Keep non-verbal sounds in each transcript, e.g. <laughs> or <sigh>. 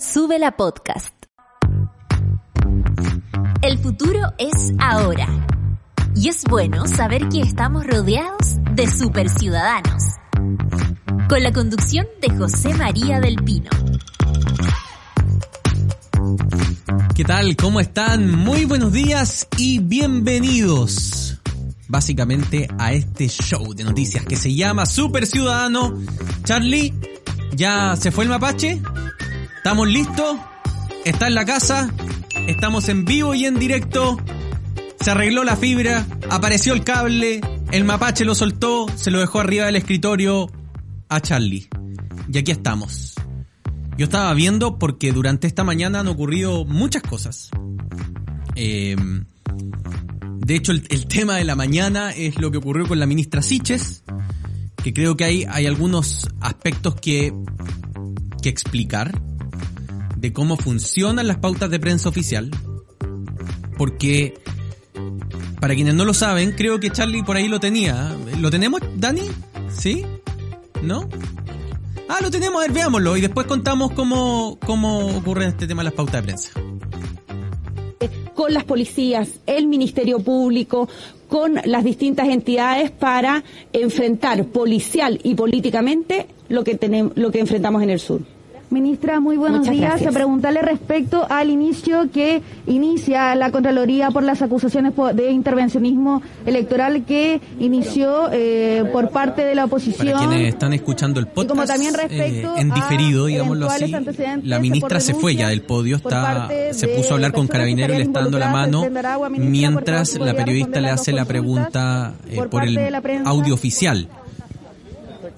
Sube la podcast. El futuro es ahora. Y es bueno saber que estamos rodeados de superciudadanos. Con la conducción de José María del Pino. ¿Qué tal? ¿Cómo están? Muy buenos días y bienvenidos básicamente a este show de noticias que se llama Super Ciudadano. Charlie, ¿ya se fue el mapache? ¿Estamos listos? ¿Está en la casa? Estamos en vivo y en directo. Se arregló la fibra, apareció el cable, el mapache lo soltó, se lo dejó arriba del escritorio a Charlie. Y aquí estamos. Yo estaba viendo porque durante esta mañana han ocurrido muchas cosas. Eh, de hecho, el, el, tema de la mañana es lo que ocurrió con la ministra Siches, que creo que hay, hay algunos aspectos que, que explicar de cómo funcionan las pautas de prensa oficial. Porque, para quienes no lo saben, creo que Charlie por ahí lo tenía. ¿Lo tenemos, Dani? ¿Sí? ¿No? Ah, lo tenemos, a ver, veámoslo. Y después contamos cómo, cómo ocurre este tema de las pautas de prensa con las policías, el Ministerio Público, con las distintas entidades para enfrentar policial y políticamente lo que tenemos, lo que enfrentamos en el sur. Ministra, muy buenos Muchas días. gracias. A preguntarle respecto al inicio que inicia la Contraloría por las acusaciones de intervencionismo electoral que inició eh, por parte de la oposición. Para quienes están escuchando el podcast, como también respecto eh, en diferido, a digámoslo así, la ministra se fue ya del podio, está, se puso a hablar con Carabinero y le está dando la mano mientras la periodista le hace la pregunta eh, por el audio oficial.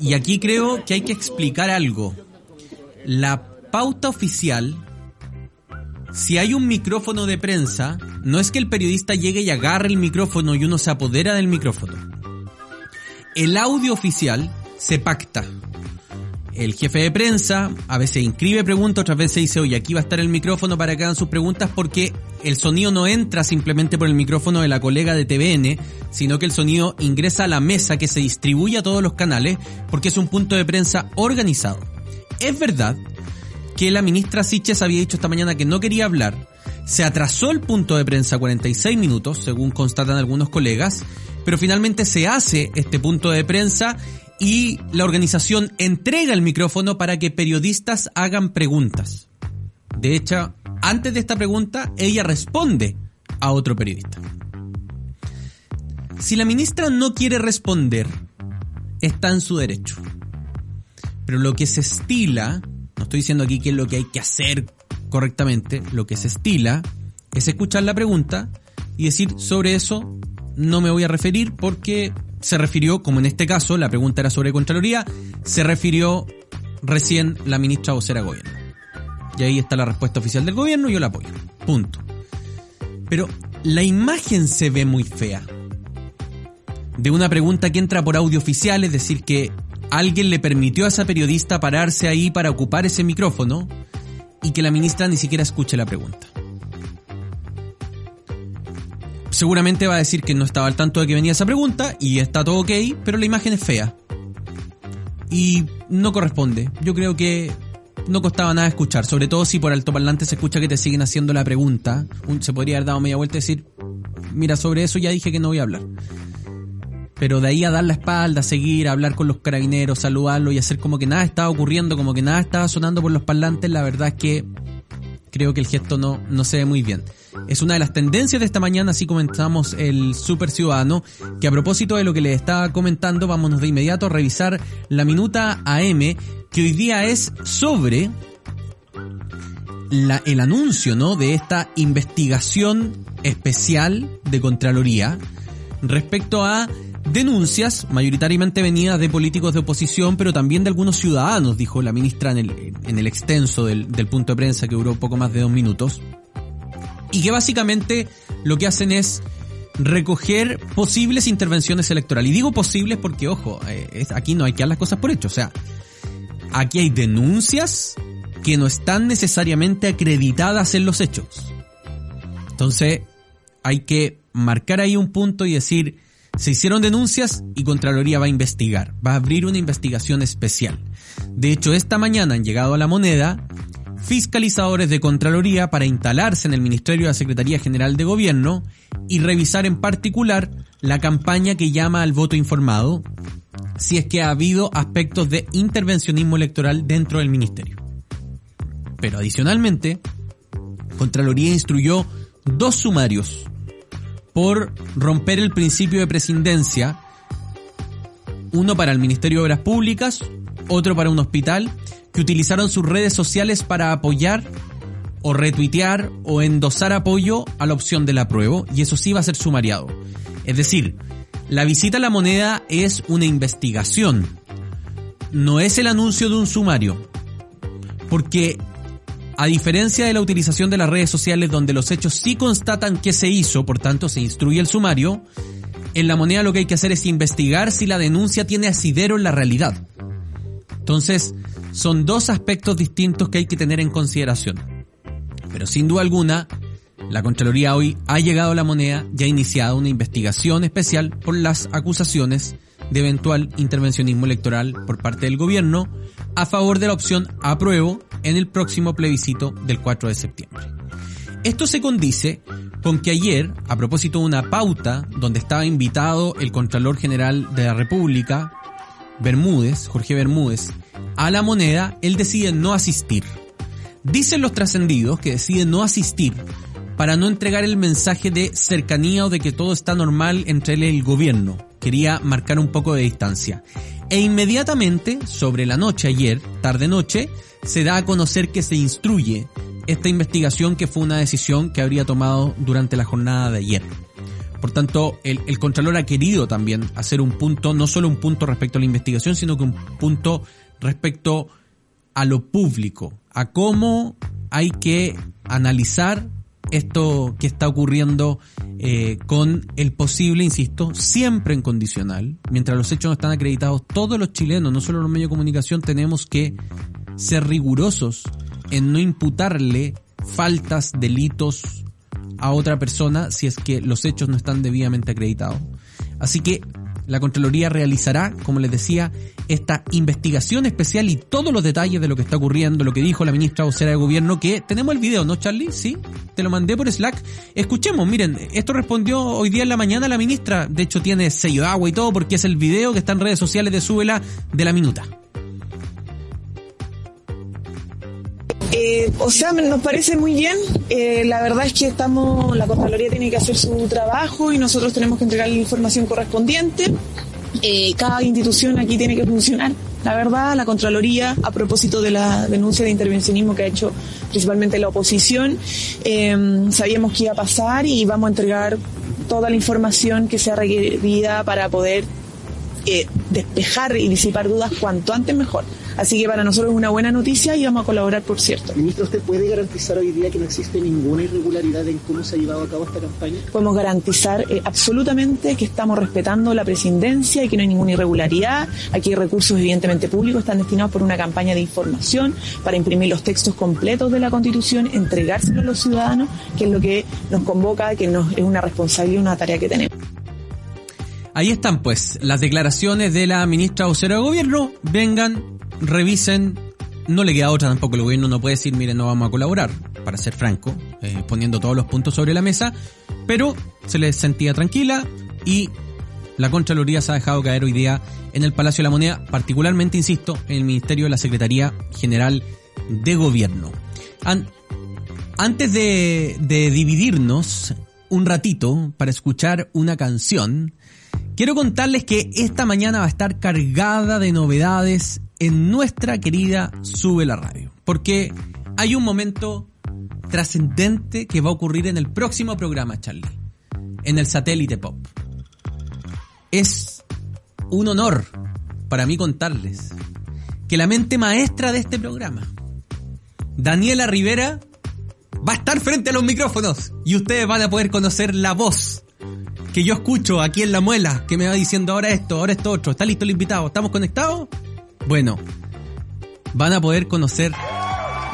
Y aquí creo que hay que explicar algo la pauta oficial, si hay un micrófono de prensa, no es que el periodista llegue y agarre el micrófono y uno se apodera del micrófono. El audio oficial se pacta. El jefe de prensa a veces inscribe preguntas, otras veces dice, oye, aquí va a estar el micrófono para que hagan sus preguntas porque el sonido no entra simplemente por el micrófono de la colega de TVN, sino que el sonido ingresa a la mesa que se distribuye a todos los canales porque es un punto de prensa organizado. Es verdad que la ministra Siches había dicho esta mañana que no quería hablar. Se atrasó el punto de prensa 46 minutos, según constatan algunos colegas, pero finalmente se hace este punto de prensa y la organización entrega el micrófono para que periodistas hagan preguntas. De hecho, antes de esta pregunta, ella responde a otro periodista. Si la ministra no quiere responder, está en su derecho. Pero lo que se estila, no estoy diciendo aquí qué es lo que hay que hacer correctamente, lo que se estila es escuchar la pregunta y decir sobre eso no me voy a referir porque se refirió, como en este caso, la pregunta era sobre Contraloría, se refirió recién la ministra vocera gobierno. Y ahí está la respuesta oficial del gobierno y yo la apoyo. Punto. Pero la imagen se ve muy fea. De una pregunta que entra por audio oficial, es decir, que alguien le permitió a esa periodista pararse ahí para ocupar ese micrófono y que la ministra ni siquiera escuche la pregunta. Seguramente va a decir que no estaba al tanto de que venía esa pregunta y está todo ok, pero la imagen es fea. Y no corresponde. Yo creo que no costaba nada escuchar, sobre todo si por altoparlante se escucha que te siguen haciendo la pregunta. Se podría haber dado media vuelta y decir, mira, sobre eso ya dije que no voy a hablar. Pero de ahí a dar la espalda, seguir, a hablar con los carabineros, saludarlos y hacer como que nada estaba ocurriendo, como que nada estaba sonando por los parlantes, la verdad es que creo que el gesto no, no se ve muy bien. Es una de las tendencias de esta mañana, así comenzamos el Super Ciudadano, que a propósito de lo que les estaba comentando, vámonos de inmediato a revisar la minuta AM, que hoy día es sobre la, el anuncio, ¿no? De esta investigación especial de Contraloría respecto a denuncias, mayoritariamente venidas de políticos de oposición, pero también de algunos ciudadanos, dijo la ministra en el, en el extenso del, punto de prensa que duró poco más de dos minutos, y que básicamente lo que hacen es recoger posibles intervenciones electorales. Y digo posibles porque, ojo, eh, aquí no hay que dar las cosas por hecho, o sea, aquí hay denuncias que no están necesariamente acreditadas en los hechos. Entonces, hay que marcar ahí un punto y decir, se hicieron denuncias y Contraloría va a investigar, va a abrir una investigación especial. De hecho, esta mañana han llegado a la moneda fiscalizadores de Contraloría para instalarse en el Ministerio de la Secretaría General de Gobierno y revisar en particular la campaña que llama al voto informado, si es que ha habido aspectos de intervencionismo electoral dentro del Ministerio. Pero adicionalmente, Contraloría instruyó dos sumarios por romper el principio de presidencia, uno para el Ministerio de Obras Públicas, otro para un hospital, que utilizaron sus redes sociales para apoyar o retuitear o endosar apoyo a la opción del apruebo, y eso sí va a ser sumariado. Es decir, la visita a la moneda es una investigación, no es el anuncio de un sumario, porque a diferencia de la utilización de las redes sociales donde los hechos sí constatan que se hizo, por tanto se instruye el sumario, en la moneda lo que hay que hacer es investigar si la denuncia tiene asidero en la realidad. Entonces, son dos aspectos distintos que hay que tener en consideración. Pero sin duda alguna, la Contraloría hoy ha llegado a la moneda y ha iniciado una investigación especial por las acusaciones de eventual intervencionismo electoral por parte del gobierno a favor de la opción apruebo en el próximo plebiscito del 4 de septiembre. Esto se condice con que ayer, a propósito de una pauta donde estaba invitado el Contralor General de la República, Bermúdez, Jorge Bermúdez, a la moneda, él decide no asistir. Dicen los trascendidos que decide no asistir para no entregar el mensaje de cercanía o de que todo está normal entre él y el gobierno. Quería marcar un poco de distancia. E inmediatamente, sobre la noche ayer, tarde noche, se da a conocer que se instruye esta investigación que fue una decisión que habría tomado durante la jornada de ayer. Por tanto, el, el, Contralor ha querido también hacer un punto, no solo un punto respecto a la investigación, sino que un punto respecto a lo público, a cómo hay que analizar esto que está ocurriendo eh, con el posible, insisto, siempre en condicional, mientras los hechos no están acreditados, todos los chilenos, no solo los medios de comunicación, tenemos que ser rigurosos en no imputarle faltas, delitos a otra persona si es que los hechos no están debidamente acreditados. Así que la Contraloría realizará, como les decía, esta investigación especial y todos los detalles de lo que está ocurriendo, lo que dijo la ministra vocera de gobierno, que tenemos el video, ¿no, Charlie? Sí, te lo mandé por Slack. Escuchemos, miren, esto respondió hoy día en la mañana la ministra, de hecho tiene sello de agua y todo porque es el video que está en redes sociales de Súbela de la minuta. Eh, o sea, nos parece muy bien. Eh, la verdad es que estamos, la Contraloría tiene que hacer su trabajo y nosotros tenemos que entregar la información correspondiente. Eh, cada institución aquí tiene que funcionar. La verdad, la Contraloría, a propósito de la denuncia de intervencionismo que ha hecho principalmente la oposición, sabíamos que iba a pasar y vamos a entregar toda la información que sea requerida para poder despejar y disipar dudas cuanto antes mejor. Así que para nosotros es una buena noticia y vamos a colaborar, por cierto. Ministro, ¿usted puede garantizar hoy día que no existe ninguna irregularidad en cómo se ha llevado a cabo esta campaña? Podemos garantizar eh, absolutamente que estamos respetando la presidencia y que no hay ninguna irregularidad. Aquí hay recursos evidentemente públicos, están destinados por una campaña de información para imprimir los textos completos de la Constitución, entregárselos a los ciudadanos, que es lo que nos convoca, que nos, es una responsabilidad, una tarea que tenemos. Ahí están pues las declaraciones de la ministra vocera de gobierno. Vengan, revisen. No le queda otra tampoco. El gobierno no puede decir, miren, no vamos a colaborar, para ser franco, eh, poniendo todos los puntos sobre la mesa. Pero se les sentía tranquila y la Contraloría se ha dejado caer hoy día en el Palacio de la Moneda, particularmente, insisto, en el Ministerio de la Secretaría General de Gobierno. antes de, de dividirnos un ratito para escuchar una canción, quiero contarles que esta mañana va a estar cargada de novedades en nuestra querida Sube la Radio. Porque hay un momento trascendente que va a ocurrir en el próximo programa, Charlie. En el satélite pop. Es un honor para mí contarles que la mente maestra de este programa, Daniela Rivera, va a estar frente a los micrófonos y ustedes van a poder conocer la voz que yo escucho aquí en la muela, que me va diciendo ahora esto, ahora esto otro. ¿Está listo el invitado? ¿Estamos conectados? Bueno, van a poder conocer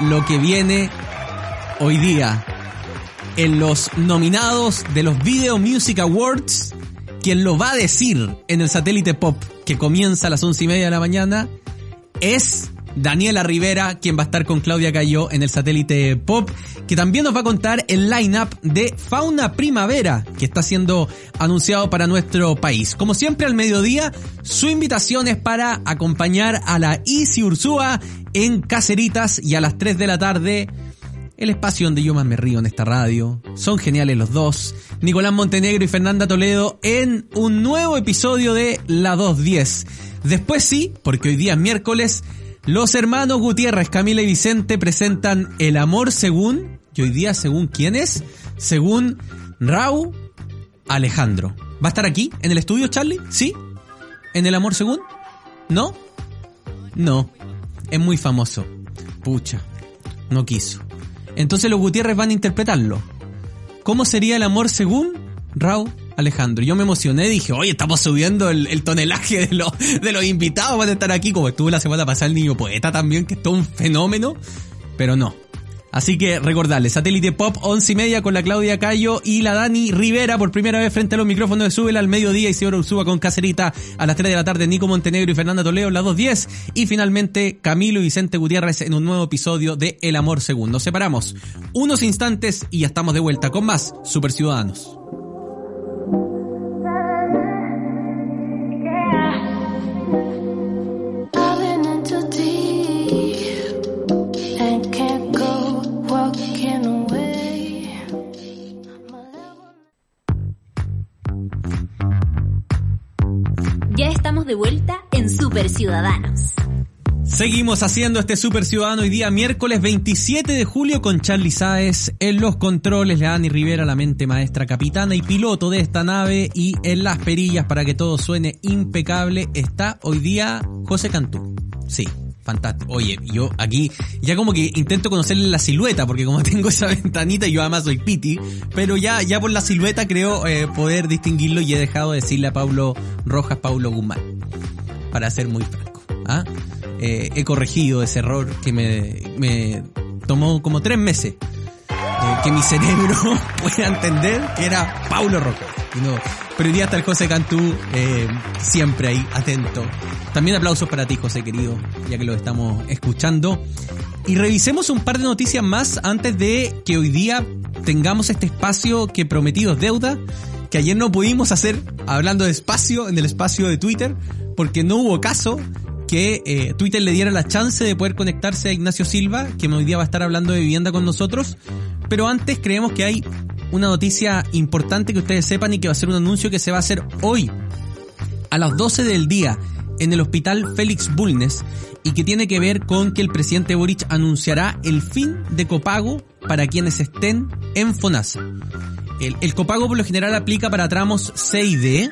lo que viene hoy día en los nominados de los Video Music Awards. Quien lo va a decir en el satélite pop que comienza a las once y media de la mañana es Daniela Rivera, quien va a estar con Claudia Cayó en el satélite Pop, que también nos va a contar el line-up de Fauna Primavera, que está siendo anunciado para nuestro país. Como siempre al mediodía, su invitación es para acompañar a la Isi Ursúa en Caceritas y a las 3 de la tarde el espacio donde yo más me río en esta radio. Son geniales los dos. Nicolás Montenegro y Fernanda Toledo en un nuevo episodio de La 210. Después sí, porque hoy día es miércoles, los hermanos Gutiérrez, Camila y Vicente presentan El amor según, y hoy día según quién es, según Raúl Alejandro. ¿Va a estar aquí, en el estudio, Charlie? ¿Sí? ¿En El amor según? ¿No? No. Es muy famoso. Pucha. No quiso. Entonces los Gutiérrez van a interpretarlo. ¿Cómo sería el amor según Raúl Alejandro? Yo me emocioné, dije, oye, estamos subiendo el, tonelaje de, los de los invitados, van a estar aquí, como estuvo la semana pasada el niño poeta también, que es todo un fenómeno, pero no, Así que recordarles, Satélite Pop 11 y media con la Claudia Cayo y la Dani Rivera por primera vez frente a los micrófonos de Súbela al mediodía y Isidoro Ursúa con Cacerita a las 3 de la tarde, Nico Montenegro y Fernanda Toledo a las 2.10 y finalmente Camilo y Vicente Gutiérrez en un nuevo episodio de El Amor Segundo. Separamos unos instantes y ya estamos de vuelta con más Super Ciudadanos. De vuelta en Super Ciudadanos. Seguimos haciendo este Super Ciudadano hoy día miércoles 27 de julio con Charlie Sáez en los controles, Dani Rivera, la mente maestra capitana y piloto de esta nave y en las perillas para que todo suene impecable está hoy día José Cantú. Sí, fantástico. Oye, yo aquí ya como que intento conocerle la silueta, porque como <laughs> tengo esa ventanita, yo además soy Piti, pero ya, ya por la silueta creo eh, poder distinguirlo y he dejado de decirle a Pablo Rojas, Pablo Guzmán, para ser muy franco. ¿ah? Eh, he corregido ese error que me, tomó como tres meses eh, que mi cerebro <laughs> pueda entender que era Paulo Rojas. no, pero hoy día está el José Cantú, eh, siempre ahí, atento. También aplausos para ti, José querido, ya que lo estamos escuchando. Y revisemos un par de noticias más antes de que hoy día tengamos este espacio que prometidos deuda, que ayer no pudimos hacer hablando de espacio en el espacio de Twitter, porque no hubo caso que eh, Twitter le diera la chance de poder conectarse a Ignacio Silva, que hoy día va a estar hablando de vivienda con nosotros. Pero antes creemos que hay una noticia importante que ustedes sepan y que va a ser un anuncio que se va a hacer hoy a las 12 del día en el hospital Félix Bulnes y que tiene que ver con que el presidente Boric anunciará el fin de copago para quienes estén en FONASA. El, copago por lo general aplica para tramos C y D,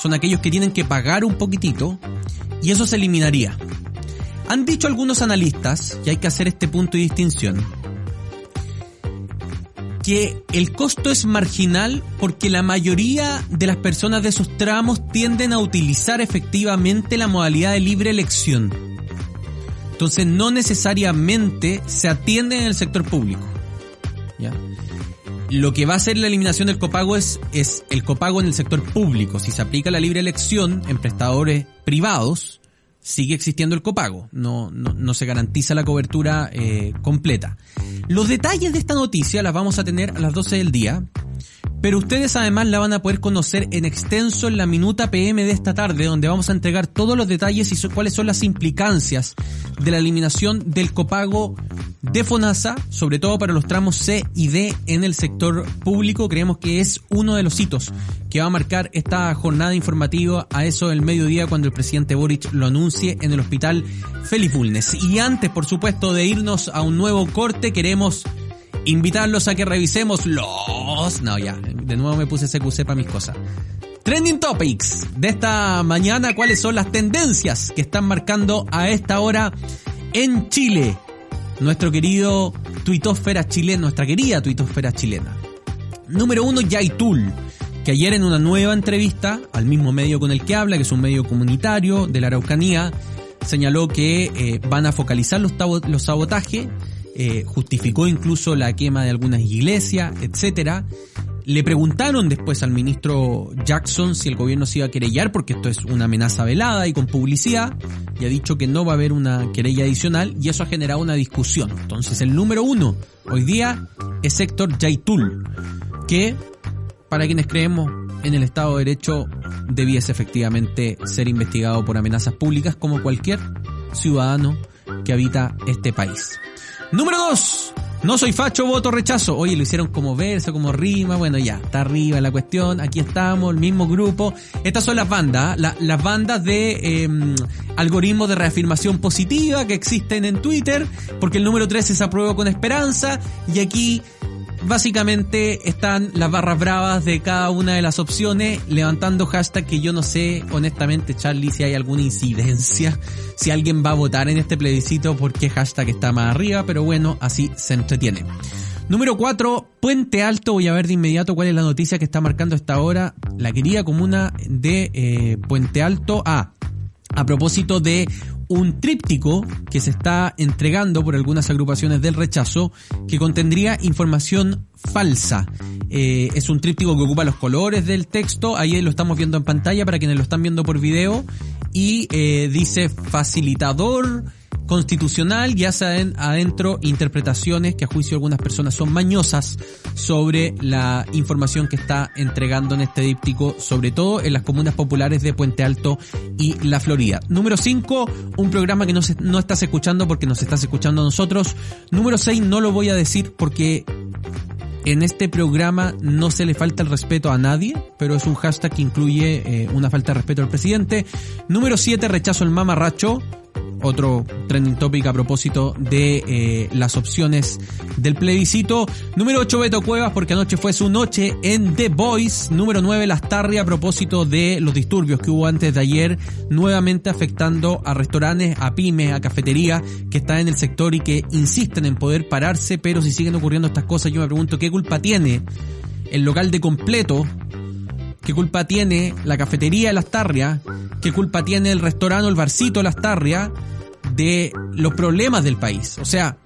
son aquellos que tienen que pagar un poquitito y eso se eliminaría. Han dicho algunos analistas, y hay que hacer este punto de distinción, que el costo es marginal porque la mayoría de las personas de esos tramos tienden a utilizar efectivamente la modalidad de libre elección. Entonces no necesariamente se atiende en el sector público. Lo que va a hacer la eliminación del copago es, es el copago en el sector público. Si se aplica la libre elección en prestadores privados, sigue existiendo el copago, no, no, no se garantiza la cobertura eh, completa. Los detalles de esta noticia las vamos a tener a las 12 del día, pero ustedes además la van a poder conocer en extenso en la minuta PM de esta tarde, donde vamos a entregar todos los detalles y cuáles son las implicancias de la eliminación del copago de FONASA, sobre todo para los tramos C y D en el sector público. Creemos que es uno de los hitos que va a marcar esta jornada informativa a eso del mediodía cuando el presidente Boric lo anuncie en el hospital Felipe Bulnes. Y antes, por supuesto, de irnos a un nuevo corte, queremos invitarlos a que revisemos los... No, ya, de nuevo me puse CQC para mis cosas. Trending Topics de esta mañana, cuáles son las tendencias que están marcando a esta hora en Chile. Nuestro querido tuitósfera chilena, nuestra querida tuitósfera chilena. Número uno, Yaitul, que ayer en una nueva entrevista al mismo medio con el que habla, que es un medio comunitario de la Araucanía, señaló que eh, van a focalizar los, los sabotajes eh, justificó incluso la quema de algunas iglesias, etcétera, Le preguntaron después al ministro Jackson si el gobierno se iba a querellar porque esto es una amenaza velada y con publicidad y ha dicho que no va a haber una querella adicional y eso ha generado una discusión. Entonces el número uno hoy día es Héctor Yaitul, que para quienes creemos en el Estado de Derecho debiese efectivamente ser investigado por amenazas públicas como cualquier ciudadano que habita este país. Número 2. No soy facho, voto rechazo. Oye, lo hicieron como verso, como rima. Bueno, ya, está arriba la cuestión. Aquí estamos, el mismo grupo. Estas son las bandas, las bandas de eh, algoritmos de reafirmación positiva que existen en Twitter. Porque el número 3 es apruebo con esperanza. Y aquí básicamente están las barras bravas de cada una de las opciones levantando hashtag que yo no sé honestamente Charlie si hay alguna incidencia si alguien va a votar en este plebiscito por qué hashtag está más arriba pero bueno así se entretiene Número 4, Puente Alto. Voy a ver de inmediato cuál es la noticia que está marcando esta hora. La querida comuna de eh, Puente Alto. Ah, a propósito de un tríptico que se está entregando por algunas agrupaciones del rechazo que contendría información falsa. Eh, es un tríptico que ocupa los colores del texto, ahí lo estamos viendo en pantalla para quienes lo están viendo por video, y eh, dice facilitador, constitucional y hace adentro interpretaciones que a juicio de algunas personas son mañosas sobre la información que está entregando en este díptico, sobre todo en las comunas populares de Puente Alto y La Florida. Número 5, un programa que no, no estás escuchando porque nos estás escuchando a nosotros. Número 6, no lo voy a decir porque en este programa no se le falta el respeto a nadie, pero es un hashtag que incluye eh, una falta de respeto al presidente. Número 7, rechazo el mamarracho otro trending topic a propósito de eh, las opciones del plebiscito. Número 8, Beto Cuevas, porque anoche fue su noche en The Voice. Número 9, Lastarri, a propósito de los disturbios que hubo antes de ayer, nuevamente afectando a restaurantes, a pymes, a cafeterías que están en el sector y que insisten en poder pararse, pero si siguen ocurriendo estas cosas, yo me pregunto qué culpa tiene el local de completo ¿Qué culpa tiene la cafetería de Tarrias? ¿Qué culpa tiene el restaurante el barcito de Tarrias de los problemas del país? O sea,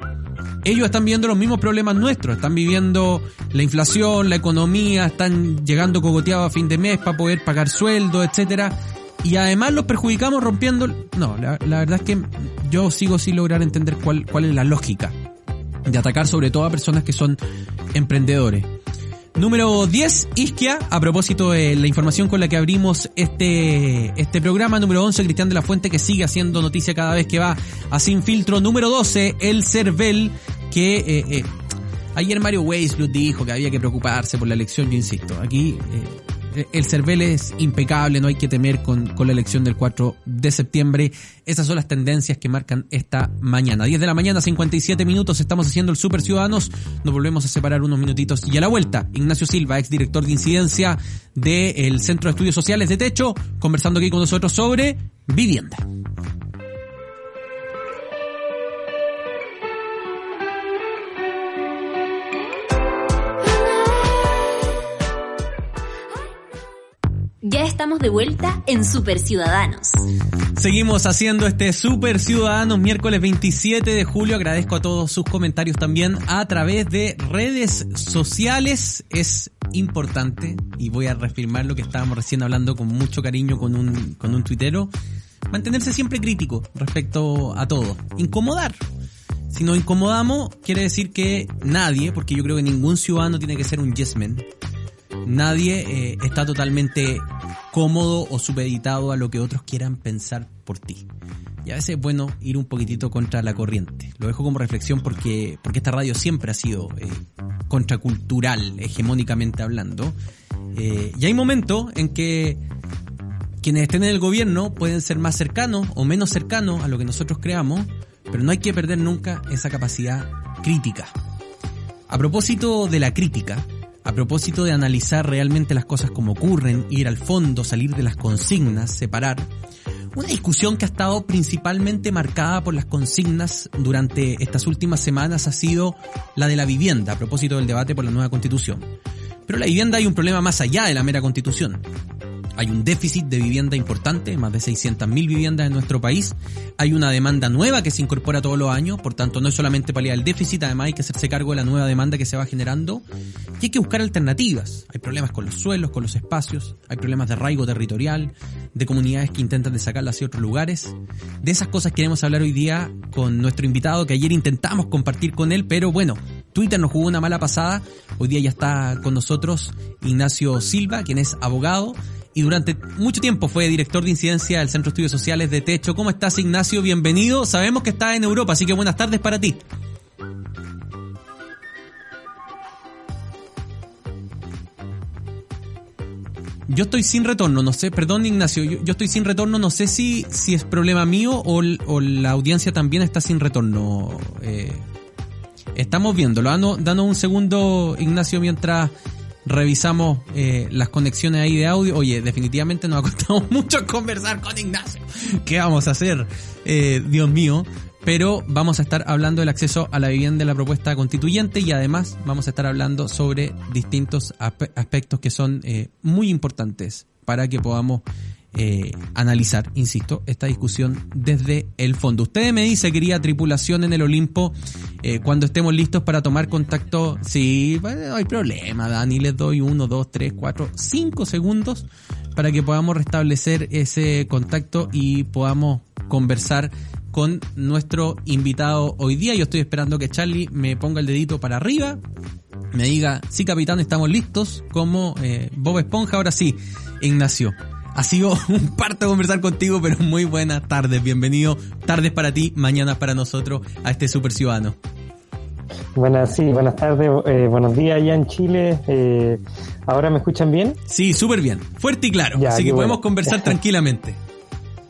ellos están viviendo los mismos problemas nuestros, están viviendo la inflación, la economía, están llegando cogoteados a fin de mes para poder pagar sueldos, etcétera, y además los perjudicamos rompiendo. No, la, verdad es que yo sigo sin lograr entender cuál, cuál es la lógica de atacar sobre todo a personas que son emprendedores. Número 10, Isquia, a propósito de la información con la que abrimos este, este programa. Número 11, Cristian de la Fuente, que sigue haciendo noticia cada vez que va a Sin Filtro. Número 12, El Cervel, que eh, eh, ayer Mario Weisblut dijo que había que preocuparse por la elección, yo insisto. Aquí eh, el CERVEL es impecable, no hay que temer con, con, la elección del 4 de septiembre. Esas son las tendencias que marcan esta mañana. 10 de la mañana, 57 minutos, estamos haciendo el Super Ciudadanos. Nos volvemos a separar unos minutitos y a la vuelta, Ignacio Silva, ex director de incidencia del Centro de Estudios Sociales de Techo, conversando aquí con nosotros sobre vivienda. Ya estamos de vuelta en Super Ciudadanos. Seguimos haciendo este Super Ciudadanos miércoles 27 de julio. Agradezco a todos sus comentarios también a través de redes sociales. Es importante, y voy a reafirmar lo que estábamos recién hablando con mucho cariño con un, con un tuitero, mantenerse siempre crítico respecto a todo. Incomodar. Si nos incomodamos, quiere decir que nadie, porque yo creo que ningún ciudadano tiene que ser un yes man, nadie eh, está totalmente cómodo o supeditado a lo que otros quieran pensar por ti. Y a veces es bueno ir un poquitito contra la corriente. Lo dejo como reflexión porque, porque esta radio siempre ha sido eh, contracultural, hegemónicamente hablando. Eh, y hay momentos en que quienes estén en el gobierno pueden ser más cercanos o menos cercanos a lo que nosotros creamos, pero no hay que perder nunca esa capacidad crítica. A propósito de la crítica, a propósito de analizar realmente las cosas como ocurren, ir al fondo, salir de las consignas, separar, una discusión que ha estado principalmente marcada por las consignas durante estas últimas semanas ha sido la de la vivienda, a propósito del debate por la nueva constitución. Pero la vivienda hay un problema más allá de la mera constitución. Hay un déficit de vivienda importante, más de 600.000 viviendas en nuestro país. Hay una demanda nueva que se incorpora todos los años, por tanto no es solamente paliar el déficit, además hay que hacerse cargo de la nueva demanda que se va generando y hay que buscar alternativas. Hay problemas con los suelos, con los espacios, hay problemas de arraigo territorial, de comunidades que intentan de sacarla hacia otros lugares. De esas cosas queremos hablar hoy día con nuestro invitado que ayer intentamos compartir con él, pero bueno, Twitter nos jugó una mala pasada. Hoy día ya está con nosotros Ignacio Silva, quien es abogado y durante mucho tiempo fue director de incidencia del Centro de Estudios Sociales de Techo. ¿Cómo estás, Ignacio? Bienvenido. Sabemos que estás en Europa, así que buenas tardes para ti. Yo estoy sin retorno, no sé, perdón Ignacio, yo, estoy sin retorno, no sé si, si es problema mío o, la audiencia también está sin retorno. Eh, estamos viéndolo, danos un segundo Ignacio mientras revisamos eh, las conexiones ahí de audio. Oye, definitivamente nos <laughs> ha costado mucho conversar con Ignacio. ¿Qué vamos a hacer? Eh, Dios mío. Pero vamos a estar hablando del acceso a la vivienda de la propuesta constituyente y además vamos a estar hablando sobre distintos aspectos que son eh, muy importantes para que podamos eh, analizar, insisto, esta discusión desde el fondo. Ustedes me dice, quería tripulación en el Olimpo, eh, cuando estemos listos para tomar contacto, sí, no hay problema, Dani, les doy uno, dos, tres, cuatro, cinco segundos para que podamos restablecer ese contacto y podamos conversar con nuestro invitado hoy día. Yo estoy esperando que Charlie me ponga el dedito para arriba, me diga, sí capitán, estamos listos, como eh, Bob Esponja, ahora sí, Ignacio. Ha sido <laughs> un parto conversar contigo, pero muy buenas tardes. Bienvenido. Tardes para ti, mañanas para nosotros a este Super Ciudadano. Buenas, sí, buenas tardes, eh, buenos días allá en Chile. Eh, ¿Ahora me escuchan bien? Sí, súper bien, fuerte y claro, así que podemos conversar <laughs> tranquilamente.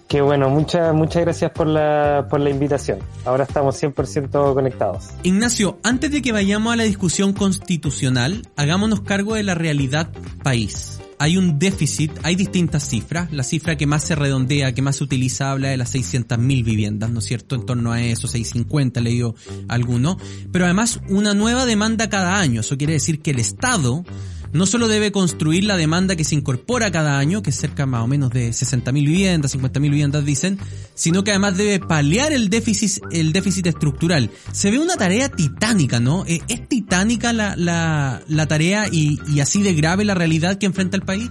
Qué bueno, muchas muchas gracias por la, por la invitación. Ahora estamos 100% conectados. Ignacio, antes de que vayamos a la discusión constitucional, hagámonos cargo de la realidad país hay un déficit, hay distintas cifras. La cifra que más se redondea, que más se utiliza, habla de las 600.000 viviendas, ¿no es cierto? En torno a eso, 650, le digo alguno. Pero además, una nueva demanda cada año. Eso quiere decir que el Estado no solo debe construir la demanda que se incorpora cada año, que es cerca más o menos de 60.000 viviendas, 50.000 viviendas dicen, sino que además debe paliar el déficit, el déficit estructural. Se ve una tarea titánica, ¿no? Eh, ¿Es titánica la, la, la tarea y, y así de grave la realidad que enfrenta el país?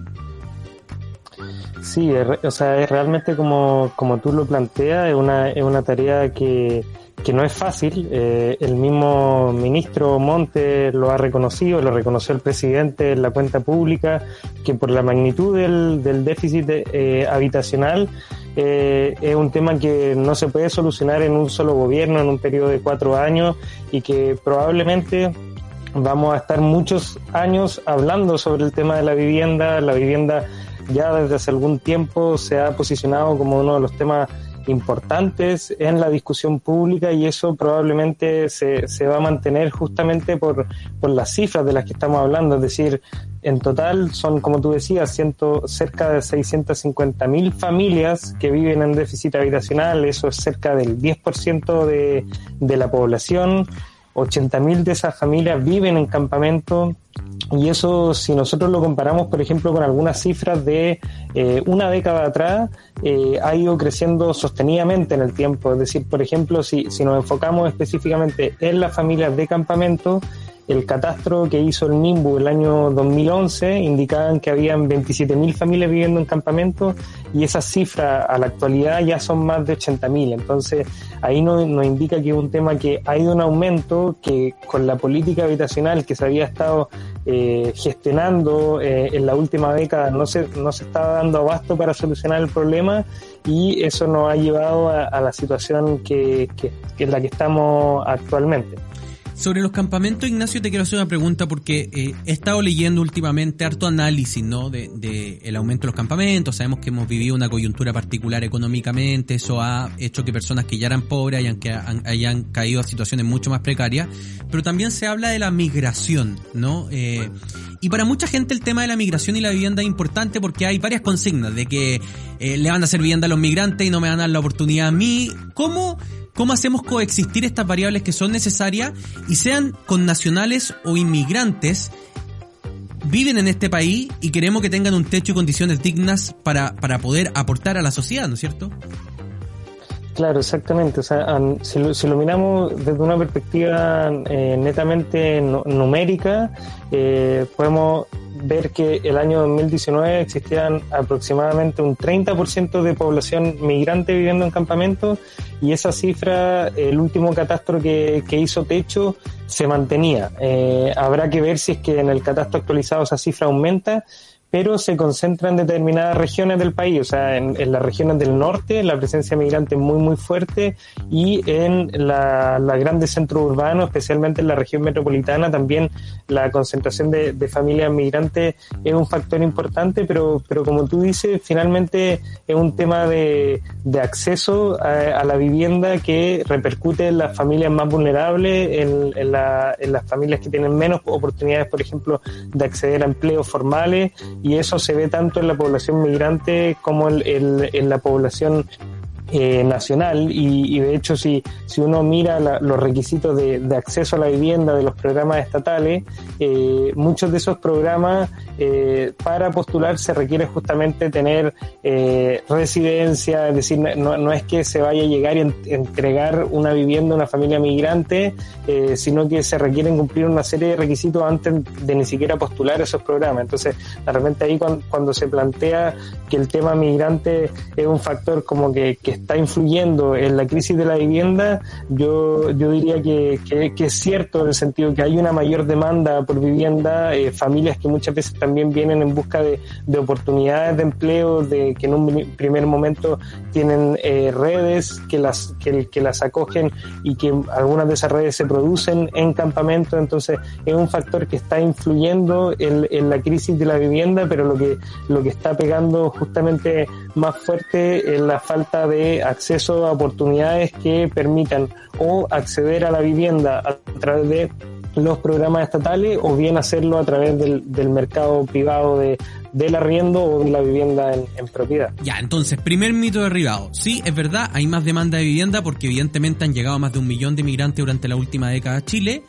Sí, o sea, es realmente como, como tú lo planteas, es una, es una tarea que, que no es fácil. Eh, el mismo ministro Monte lo ha reconocido, lo reconoció el presidente en la cuenta pública, que por la magnitud del, del déficit eh, habitacional eh, es un tema que no se puede solucionar en un solo gobierno, en un periodo de cuatro años, y que probablemente vamos a estar muchos años hablando sobre el tema de la vivienda. La vivienda ya desde hace algún tiempo se ha posicionado como uno de los temas importantes en la discusión pública y eso probablemente se, se va a mantener justamente por, por las cifras de las que estamos hablando. Es decir, en total son, como tú decías, ciento, cerca de 650 mil familias que viven en déficit habitacional, eso es cerca del 10% de, de la población. 80.000 de esas familias viven en campamento y eso si nosotros lo comparamos por ejemplo con algunas cifras de eh, una década atrás eh, ha ido creciendo sostenidamente en el tiempo. Es decir por ejemplo si, si nos enfocamos específicamente en las familias de campamento el catastro que hizo el NIMBU el año 2011 indicaban que habían 27.000 familias viviendo en campamentos y esa cifra a la actualidad ya son más de 80.000. Entonces ahí nos, indica que es un tema que ha ido en aumento, que con la política habitacional que se había estado eh, gestionando eh, en la última década no se, no se estaba dando abasto para solucionar el problema y eso nos ha llevado a, la situación que, que, que es la que estamos actualmente. Sobre los campamentos, Ignacio, te quiero hacer una pregunta porque eh, he estado leyendo últimamente harto análisis, ¿no? De, de, el aumento de los campamentos. Sabemos que hemos vivido una coyuntura particular económicamente. Eso ha hecho que personas que ya eran pobres hayan, que hayan caído a situaciones mucho más precarias. Pero también se habla de la migración, ¿no? Eh, y para mucha gente el tema de la migración y la vivienda es importante porque hay varias consignas de que eh, le van a hacer vivienda a los migrantes y no me van a dar la oportunidad a mí. ¿Cómo? Cómo hacemos coexistir estas variables que son necesarias y sean con nacionales o inmigrantes viven en este país y queremos que tengan un techo y condiciones dignas para, para poder aportar a la sociedad, ¿no es cierto? Claro, exactamente. O sea, si lo, miramos desde una perspectiva eh, netamente numérica, eh, podemos ver que el año 2019 existían aproximadamente un 30% de población migrante viviendo en campamentos y esa cifra, el último catastro que, que hizo Techo, se mantenía. Eh, habrá que ver si es que en el catastro actualizado esa cifra aumenta pero se concentra en determinadas regiones del país, o sea, en, las regiones del norte la presencia migrante es muy, muy fuerte y en la, grandes centros urbanos, especialmente en la región metropolitana, también la concentración de, familias migrantes es un factor importante, pero, pero como tú dices, finalmente es un tema de, acceso a, la vivienda que repercute en las familias más vulnerables, en, en las familias que tienen menos oportunidades, por ejemplo, de acceder a empleos formales y eso se ve tanto en la población migrante como en, la población eh, nacional y, de hecho si, si uno mira los requisitos de, acceso a la vivienda de los programas estatales, eh, muchos de esos programas eh, para postular se requiere justamente tener residencia, es decir, no, no, es que se vaya a llegar y entregar una vivienda a una familia migrante, sino que se requieren cumplir una serie de requisitos antes de ni siquiera postular esos programas. Entonces, realmente ahí cuando, se plantea que el tema migrante es un factor como que, que está influyendo en la crisis de la vivienda, yo, yo diría que, que, es cierto en el sentido que hay una mayor demanda por vivienda, eh, familias que muchas veces también vienen en busca de, de, oportunidades de empleo, de que en un primer momento tienen eh, redes que las, que, que las acogen y que algunas de esas redes se producen en campamentos, entonces es un factor que está influyendo en, en la crisis de la vivienda, pero lo que, lo que está pegando justamente más fuerte es la falta de acceso a oportunidades que permitan o acceder a la vivienda a través de los programas estatales o bien hacerlo a través del, mercado privado de, del arriendo o de la vivienda en, propiedad. Ya, entonces, primer mito derribado. Sí, es verdad, hay más demanda de vivienda porque evidentemente han llegado más de un millón de migrantes durante la última década a Chile,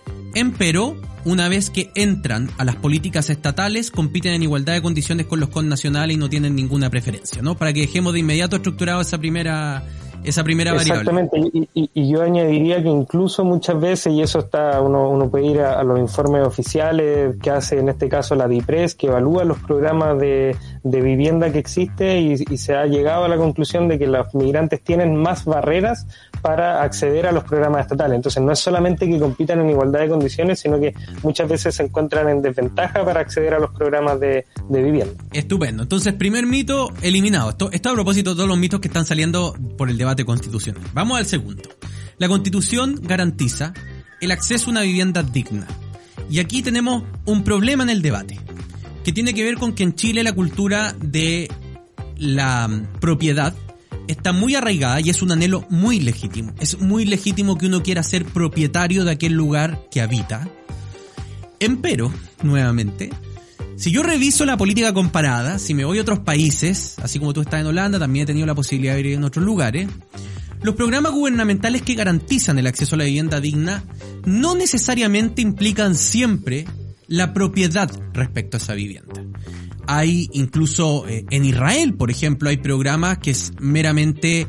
pero una vez que entran a las políticas estatales, compiten en igualdad de condiciones con los connacionales y no tienen ninguna preferencia, ¿no? Para que dejemos de inmediato estructurado esa primera esa primera variable. Exactamente, y, yo añadiría que incluso muchas veces, y eso está, uno, uno puede ir a, los informes oficiales que hace en este caso la DIPRES, que evalúa los programas de, de vivienda que existe y, se ha llegado a la conclusión de que los migrantes tienen más barreras para acceder a los programas estatales. Entonces no es solamente que compitan en igualdad de condiciones, sino que muchas veces se encuentran en desventaja para acceder a los programas de, vivienda. Estupendo. Entonces, primer mito eliminado. Esto, esto a propósito de todos los mitos que están saliendo por el debate constitucional. Vamos al segundo. La constitución garantiza el acceso a una vivienda digna. Y aquí tenemos un problema en el debate, que tiene que ver con que en Chile la cultura de la propiedad está muy arraigada y es un anhelo muy legítimo. Es muy legítimo que uno quiera ser propietario de aquel lugar que habita. Empero, nuevamente, si yo reviso la política comparada, si me voy a otros países, así como tú estás en Holanda, también he tenido la posibilidad de ir en otros lugares, los programas gubernamentales que garantizan el acceso a la vivienda digna no necesariamente implican siempre la propiedad respecto a esa vivienda. Hay incluso eh, en Israel, por ejemplo, hay programas que es meramente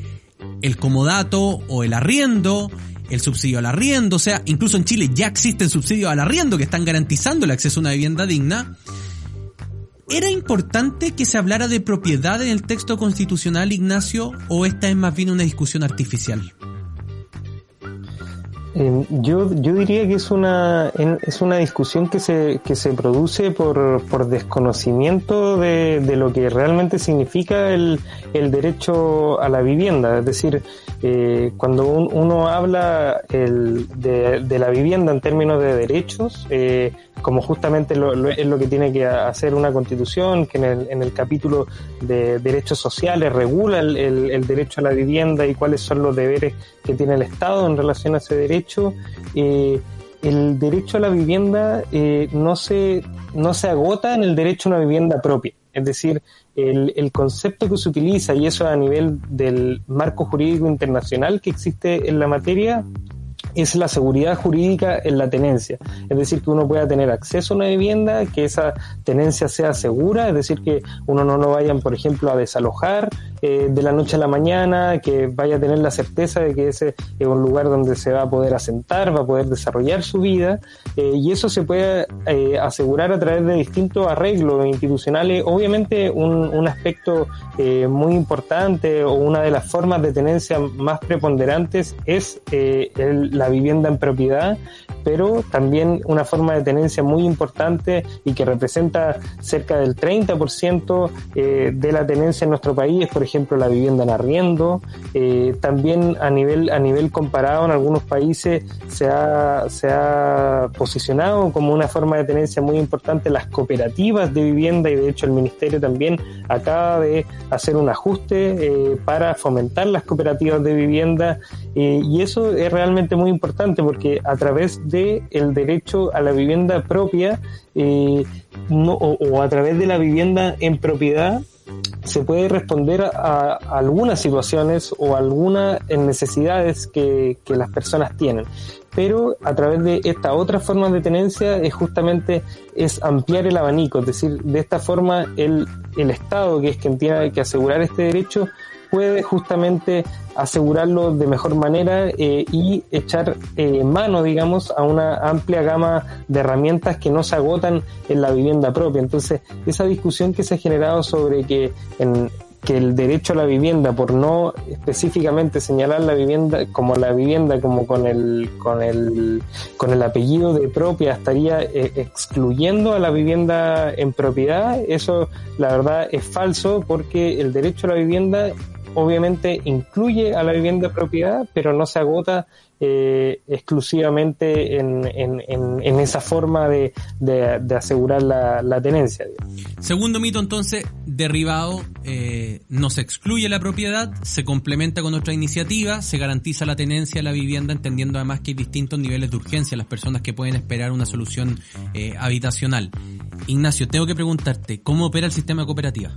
el comodato o el arriendo, el subsidio al arriendo, o sea, incluso en Chile ya existen subsidios al arriendo que están garantizando el acceso a una vivienda digna. ¿Era importante que se hablara de propiedad en el texto constitucional, Ignacio, o esta es más bien una discusión artificial? Eh, yo, yo diría que es una, es una discusión que se, que se produce por, por desconocimiento de, de lo que realmente significa el, el derecho a la vivienda. Es decir, eh, cuando uno habla el, de, la vivienda en términos de derechos, eh, como justamente lo, es lo que tiene que hacer una constitución, que en el, en el capítulo de derechos sociales regula el, el, derecho a la vivienda y cuáles son los deberes que tiene el Estado en relación a ese derecho. Eh, el derecho a la vivienda eh, no, se, no se agota en el derecho a una vivienda propia. Es decir, el, concepto que se utiliza, y eso a nivel del marco jurídico internacional que existe en la materia, es la seguridad jurídica en la tenencia. Es decir, que uno pueda tener acceso a una vivienda, que esa tenencia sea segura, es decir, que uno no lo vayan, por ejemplo, a desalojar eh, de la noche a la mañana, que vaya a tener la certeza de que ese es un lugar donde se va a poder asentar, va a poder desarrollar su vida, eh, y eso se puede eh, asegurar a través de distintos arreglos institucionales. Obviamente, un, un aspecto muy importante o una de las formas de tenencia más preponderantes es el, la vivienda en propiedad, pero también una forma de tenencia muy importante y que representa cerca del 30% eh, de la tenencia en nuestro país por ejemplo, la vivienda en arriendo. Eh, también a nivel, a nivel comparado en algunos países se ha, se ha posicionado como una forma de tenencia muy importante las cooperativas de vivienda y de hecho el Ministerio también acaba de hacer un ajuste eh, para fomentar las cooperativas de vivienda y eso es realmente muy importante porque a través de el derecho a la vivienda propia eh, o, a través de la vivienda en propiedad se puede responder a, algunas situaciones o algunas necesidades que, las personas tienen. Pero a través de esta otra forma de tenencia es justamente es ampliar el abanico, es decir, de esta forma el, el Estado, que es quien tiene que asegurar este derecho, puede justamente asegurarlo de mejor manera eh, y echar eh, mano, digamos, a una amplia gama de herramientas que no se agotan en la vivienda propia. Entonces, esa discusión que se ha generado sobre que que el derecho a la vivienda, por no específicamente señalar la vivienda como la vivienda, como con el, con el, con el apellido de propia, estaría eh, excluyendo a la vivienda en propiedad, eso la verdad es falso porque el derecho a la vivienda obviamente incluye a la vivienda propiedad, pero no se agota eh, exclusivamente en, en, esa forma de, de, asegurar la, tenencia. Segundo mito, entonces, derribado, eh, no se excluye la propiedad, se complementa con otra iniciativa, se garantiza la tenencia de la vivienda, entendiendo además que hay distintos niveles de urgencia, las personas que pueden esperar una solución eh, habitacional. Ignacio, tengo que preguntarte, ¿cómo opera el sistema de cooperativa?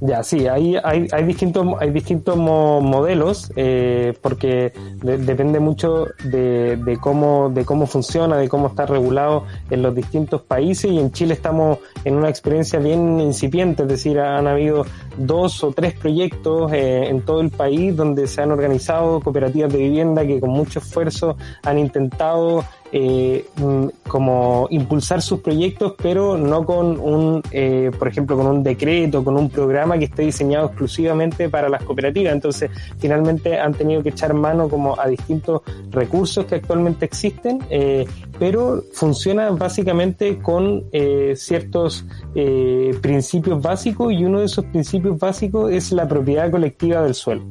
Ya, sí, hay, hay, hay distintos, hay distintos modelos, eh, porque depende mucho de, de, cómo, de cómo funciona, de cómo está regulado en los distintos países y en Chile estamos en una experiencia bien incipiente, es decir, han habido dos o tres proyectos eh, en todo el país donde se han organizado cooperativas de vivienda que con mucho esfuerzo han intentado eh, mm, como impulsar sus proyectos, pero no con un, eh, por ejemplo, con un decreto, con un programa que esté diseñado exclusivamente para las cooperativas. Entonces, finalmente han tenido que echar mano como a distintos recursos que actualmente existen, eh, pero funciona básicamente con eh, ciertos eh, principios básicos y uno de esos principios básicos es la propiedad colectiva del suelo.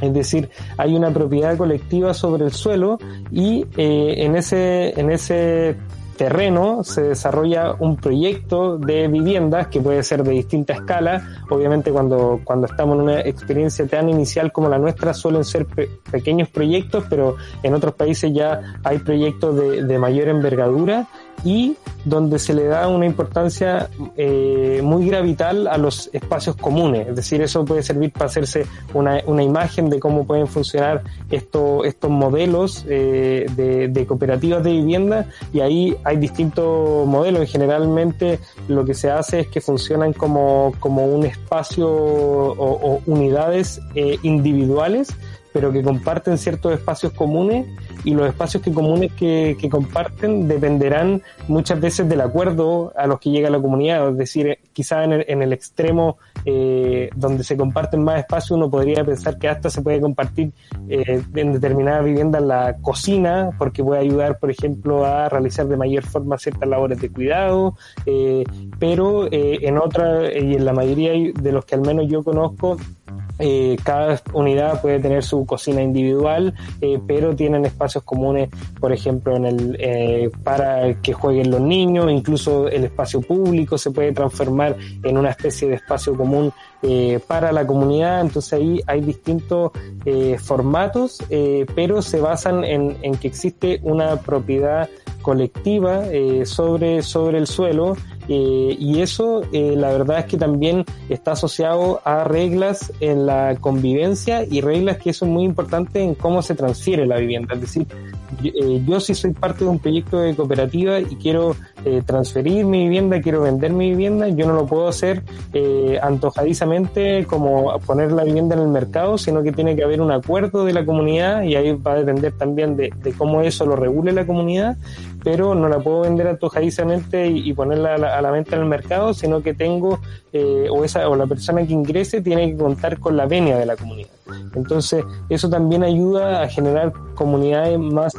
Es decir, hay una propiedad colectiva sobre el suelo y eh, en, ese, en ese terreno se desarrolla un proyecto de viviendas que puede ser de distinta escala. Obviamente cuando, cuando estamos en una experiencia tan inicial como la nuestra suelen ser pequeños proyectos, pero en otros países ya hay proyectos de, de mayor envergadura y donde se le da una importancia eh, muy gravital a los espacios comunes. Es decir, eso puede servir para hacerse una, una imagen de cómo pueden funcionar estos, estos modelos eh, de, de, cooperativas de vivienda y ahí hay distintos modelos generalmente lo que se hace es que funcionan como, como un espacio o, unidades eh, individuales pero que comparten ciertos espacios comunes y los espacios que comunes que, que, comparten dependerán muchas veces del acuerdo a los que llega la comunidad. Es decir, quizá en el, en el extremo eh, donde se comparten más espacios uno podría pensar que hasta se puede compartir eh, en determinadas viviendas la cocina porque puede ayudar, por ejemplo, a realizar de mayor forma ciertas labores de cuidado, eh, pero eh, en otra y en la mayoría de los que al menos yo conozco eh, cada unidad puede tener su cocina individual, eh, pero tienen espacios comunes, por ejemplo, en el, eh, para que jueguen los niños, incluso el espacio público se puede transformar en una especie de espacio común para la comunidad. Entonces ahí hay distintos formatos, pero se basan en, que existe una propiedad colectiva sobre, sobre el suelo eh, y eso eh, la verdad es que también está asociado a reglas en la convivencia y reglas que son muy importantes en cómo se transfiere la vivienda. Es decir, eh, yo si soy parte de un proyecto de cooperativa y quiero eh, transferir mi vivienda, quiero vender mi vivienda, yo no lo puedo hacer eh, antojadizamente como poner la vivienda en el mercado, sino que tiene que haber un acuerdo de la comunidad y ahí va a depender también de, cómo eso lo regule la comunidad, pero no la puedo vender antojadizamente y, ponerla a la, venta en el mercado, sino que tengo, o, esa, o la persona que ingrese tiene que contar con la venia de la comunidad. Entonces, eso también ayuda a generar comunidades más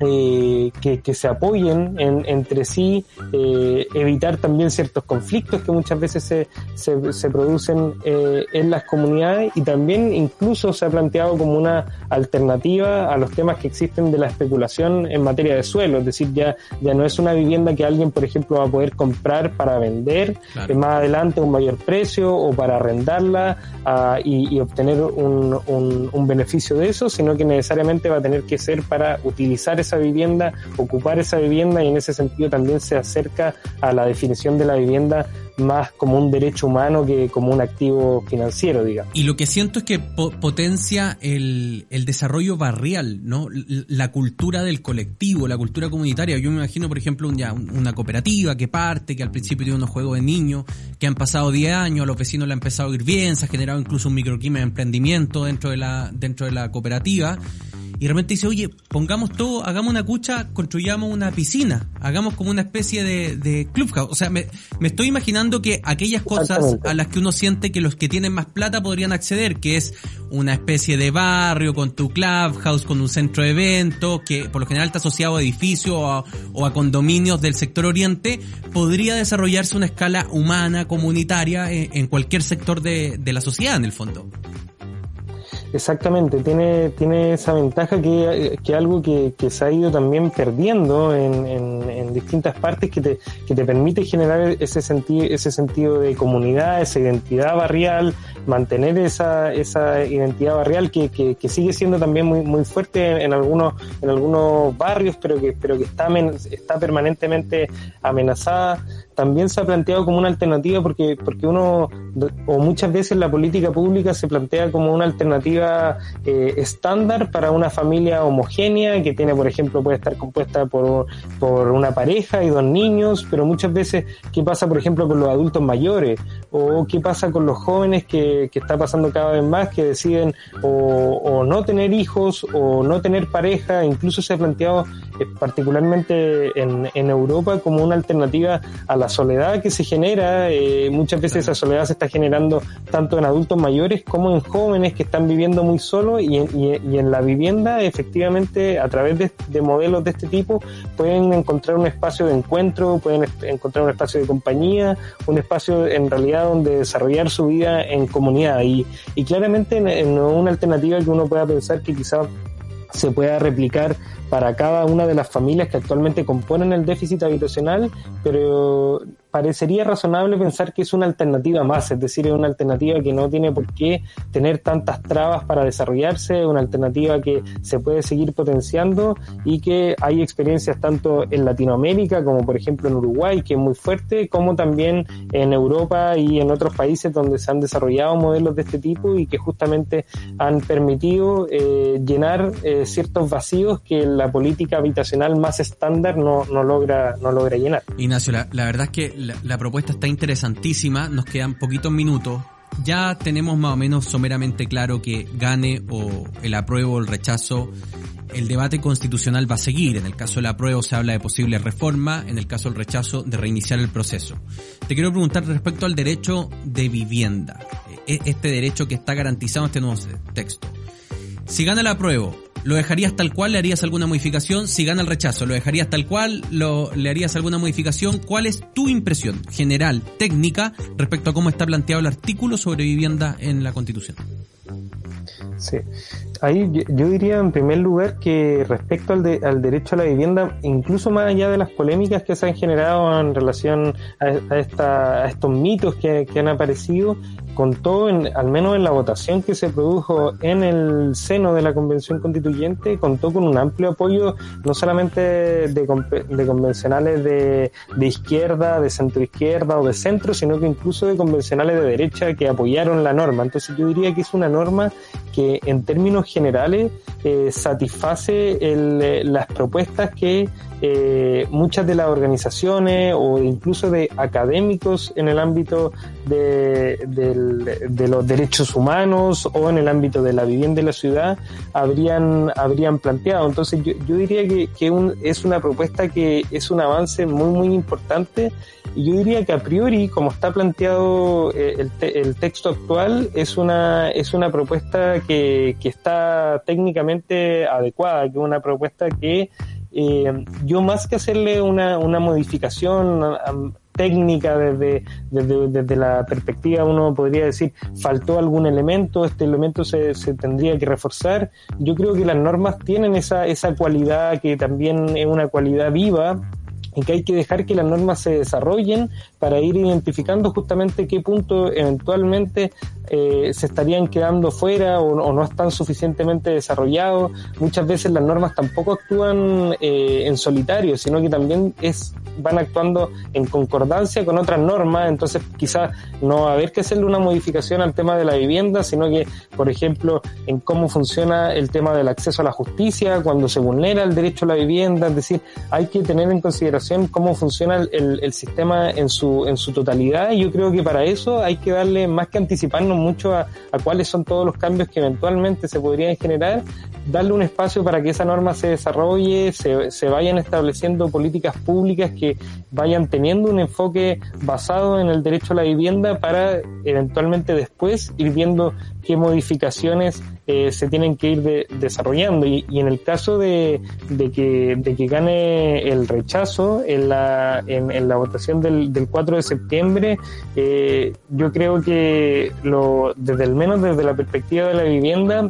eh, que, que, se apoyen entre sí, eh, evitar también ciertos conflictos que muchas veces se, se, se producen eh, en las comunidades y también incluso se ha planteado como una alternativa a los temas que existen de la especulación en materia de suelo, es decir, ya, ya no es una vivienda que alguien, por ejemplo, va a poder comprar para vender más adelante a un mayor precio o para arrendarla ah, y, y, obtener un, un, un beneficio de eso, sino que necesariamente va a tener que ser para utilizar esa vivienda, ocupar esa vivienda y en ese sentido también se acerca a la definición de la vivienda más como un derecho humano que como un activo financiero, digamos. Y lo que siento es que potencia el, el, desarrollo barrial, ¿no? La cultura del colectivo, la cultura comunitaria. Yo me imagino, por ejemplo, un, ya, una cooperativa que parte, que al principio tiene unos juegos de niños, que han pasado 10 años, a los vecinos le han empezado a ir bien, se ha generado incluso un microquima de emprendimiento dentro de la, dentro de la cooperativa y de repente dice, oye, pongamos todo, hagamos una cucha, construyamos una piscina, hagamos como una especie de, de clubhouse. O sea, me, me estoy imaginando que aquellas cosas a las que uno siente que los que tienen más plata podrían acceder, que es una especie de barrio con tu clubhouse, con un centro de eventos, que por lo general está asociado a edificios o a, condominios del sector oriente, podría desarrollarse una escala humana, comunitaria, en, en cualquier sector de, de la sociedad, en el fondo. Exactamente, tiene, tiene esa ventaja que, que algo que, que, se ha ido también perdiendo en, en, en, distintas partes que te, que te permite generar ese sentido, ese sentido de comunidad, esa identidad barrial, mantener esa, esa identidad barrial que, que, que sigue siendo también muy, muy fuerte en, algunos, en algunos barrios, pero que, pero que está, está permanentemente amenazada también se ha planteado como una alternativa porque, porque uno, o muchas veces la política pública se plantea como una alternativa eh, estándar para una familia homogénea que tiene, por ejemplo, puede estar compuesta por, por una pareja y dos niños, pero muchas veces, ¿qué pasa, por ejemplo, con los adultos mayores? ¿O qué pasa con los jóvenes que, que está pasando cada vez más, que deciden o, o no tener hijos o no tener pareja? Incluso se ha planteado particularmente en, en Europa como una alternativa a la soledad que se genera, eh, muchas veces esa soledad se está generando tanto en adultos mayores como en jóvenes que están viviendo muy solos y en, la vivienda efectivamente a través de, de, modelos de este tipo pueden encontrar un espacio de encuentro, pueden encontrar un espacio de compañía, un espacio en realidad donde desarrollar su vida en comunidad. Y, claramente no en una alternativa que uno pueda pensar que quizás se pueda replicar para cada una de las familias que actualmente componen el déficit habitacional, pero parecería razonable pensar que es una alternativa más, es decir, es una alternativa que no tiene por qué tener tantas trabas para desarrollarse, una alternativa que se puede seguir potenciando y que hay experiencias tanto en Latinoamérica como por ejemplo en Uruguay, que es muy fuerte, como también en Europa y en otros países donde se han desarrollado modelos de este tipo y que justamente han permitido eh, llenar eh, ciertos vacíos que la política habitacional más estándar no, no logra no logra llenar. Ignacio, la, verdad es que la, propuesta está interesantísima, nos quedan poquitos minutos. Ya tenemos más o menos someramente claro que gane o el apruebo o el rechazo, el debate constitucional va a seguir. En el caso del apruebo se habla de posible reforma, en el caso del rechazo de reiniciar el proceso. Te quiero preguntar respecto al derecho de vivienda, e, este derecho que está garantizado en este nuevo texto. Si gana el apruebo, ¿Lo dejarías tal cual? ¿Le harías alguna modificación? Si gana el rechazo, ¿lo dejarías tal cual? ¿Lo, ¿Le harías alguna modificación? ¿Cuál es tu impresión general, técnica, respecto a cómo está planteado el artículo sobre vivienda en la Constitución? Sí. ahí yo, diría en primer lugar que respecto al, al derecho a la vivienda, incluso más allá de las polémicas que se han generado en relación a, esta, a estos mitos que han aparecido, contó, en, al menos en la votación que se produjo en el seno de la Convención Constituyente, contó con un amplio apoyo no solamente de, convencionales de, de, izquierda, de centro izquierda o de centro, sino que incluso de convencionales de derecha que apoyaron la norma. Entonces yo diría que es una norma que en términos generales eh, satisface el, eh, las propuestas que eh, muchas de las organizaciones o incluso de académicos en el ámbito de, de, los derechos humanos o en el ámbito de la vivienda de la ciudad habrían, habrían planteado. Entonces yo, yo diría que, que un, es una propuesta que es un avance muy, muy importante y yo diría que a priori, como está planteado eh, el, el texto actual, es una, es una propuesta que, que está técnicamente adecuada, que es una propuesta que eh, yo más que hacerle una, una modificación técnica desde, desde, desde, la perspectiva, uno podría decir, faltó algún elemento, este elemento se, se tendría que reforzar. Yo creo que las normas tienen esa, esa cualidad que también es una cualidad viva y que hay que dejar que las normas se desarrollen para ir identificando justamente qué punto eventualmente eh, se estarían quedando fuera o, no están suficientemente desarrollados. Muchas veces las normas tampoco actúan eh, en solitario, sino que también es van actuando en concordancia con otras normas, entonces quizás no a haber que hacerle una modificación al tema de la vivienda, sino que, por ejemplo, en cómo funciona el tema del acceso a la justicia, cuando se vulnera el derecho a la vivienda, es decir, hay que tener en consideración cómo funciona el, sistema en su, en su totalidad y yo creo que para eso hay que darle más que anticiparnos mucho a, cuáles son todos los cambios que eventualmente se podrían generar, darle un espacio para que esa norma se desarrolle, se, se vayan estableciendo políticas públicas que vayan teniendo un enfoque basado en el derecho a la vivienda para eventualmente después ir viendo qué modificaciones eh, se tienen que ir desarrollando. Y, en el caso de, de, que, de que gane el rechazo en la, en, la votación del, del 4 de septiembre, eh, yo creo que lo, desde el menos desde la perspectiva de la vivienda,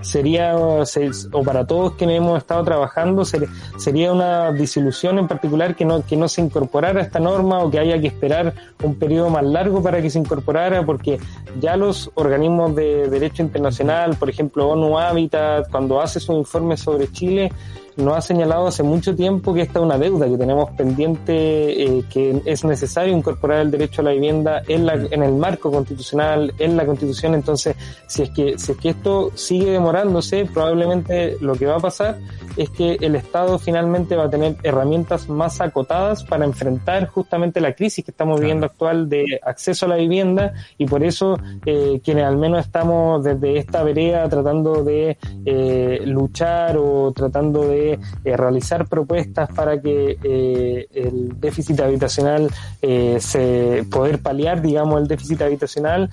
sería, o para todos quienes hemos estado trabajando, sería una disilusión en particular que no, que no se incorporara esta norma o que haya que esperar un periodo más largo para que se incorporara, porque ya los organismos de derecho internacional, por ejemplo ONU Habitat, cuando hace su informe sobre Chile, nos ha señalado hace mucho tiempo que esta es una deuda que tenemos pendiente, eh, que es necesario incorporar el derecho a la vivienda en, la, en el marco constitucional, en la constitución. Entonces, si es que, si es que esto sigue demorándose, probablemente lo que va a pasar es que el Estado finalmente va a tener herramientas más acotadas para enfrentar justamente la crisis que estamos viviendo actual de acceso a la vivienda. Y por eso eh, quienes al menos estamos desde esta vereda tratando de eh, luchar o tratando de eh, realizar propuestas para que eh, el déficit habitacional eh, se poder paliar, digamos, el déficit habitacional,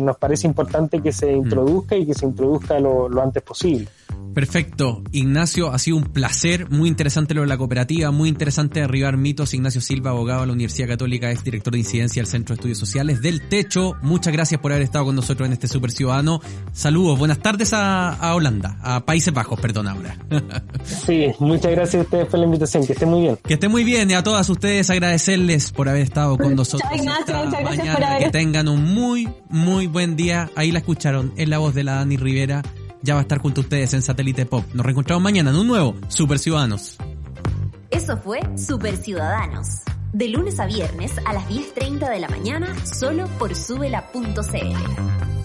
nos parece importante que se mm. introduzca y que se introduzca lo, lo antes posible. Perfecto. Ignacio, ha sido un placer. Muy interesante lo de la cooperativa, muy interesante derribar mitos. Ignacio Silva, abogado de la Universidad Católica, es director de incidencia del Centro de Estudios Sociales del Techo. Muchas gracias por haber estado con nosotros en este Super Ciudadano. Saludos, buenas tardes a, Holanda, a Países Bajos, perdón ahora. <laughs> sí, muchas gracias a ustedes por la invitación. Que estén muy bien. Que estén muy bien y a todas ustedes agradecerles por haber estado con nosotros. Ignacio, muchas gracias por haber... Que tengan un muy, muy buen día. Ahí la escucharon. Es la voz de la Dani Rivera ya va a estar junto a ustedes en Satélite Pop. Nos reencontramos mañana en un nuevo Super Ciudadanos. Eso fue Super Ciudadanos. De lunes a viernes a las 10.30 de la mañana, solo por subela.cl.